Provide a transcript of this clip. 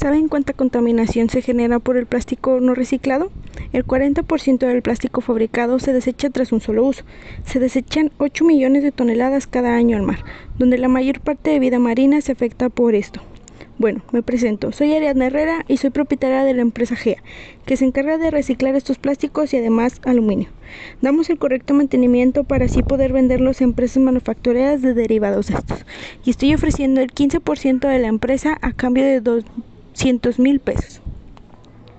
¿Saben cuánta contaminación se genera por el plástico no reciclado? El 40% del plástico fabricado se desecha tras un solo uso. Se desechan 8 millones de toneladas cada año al mar, donde la mayor parte de vida marina se afecta por esto. Bueno, me presento. Soy Ariadna Herrera y soy propietaria de la empresa GEA, que se encarga de reciclar estos plásticos y además aluminio. Damos el correcto mantenimiento para así poder venderlos a empresas manufactureras de derivados de estos. Y estoy ofreciendo el 15% de la empresa a cambio de 200 mil pesos.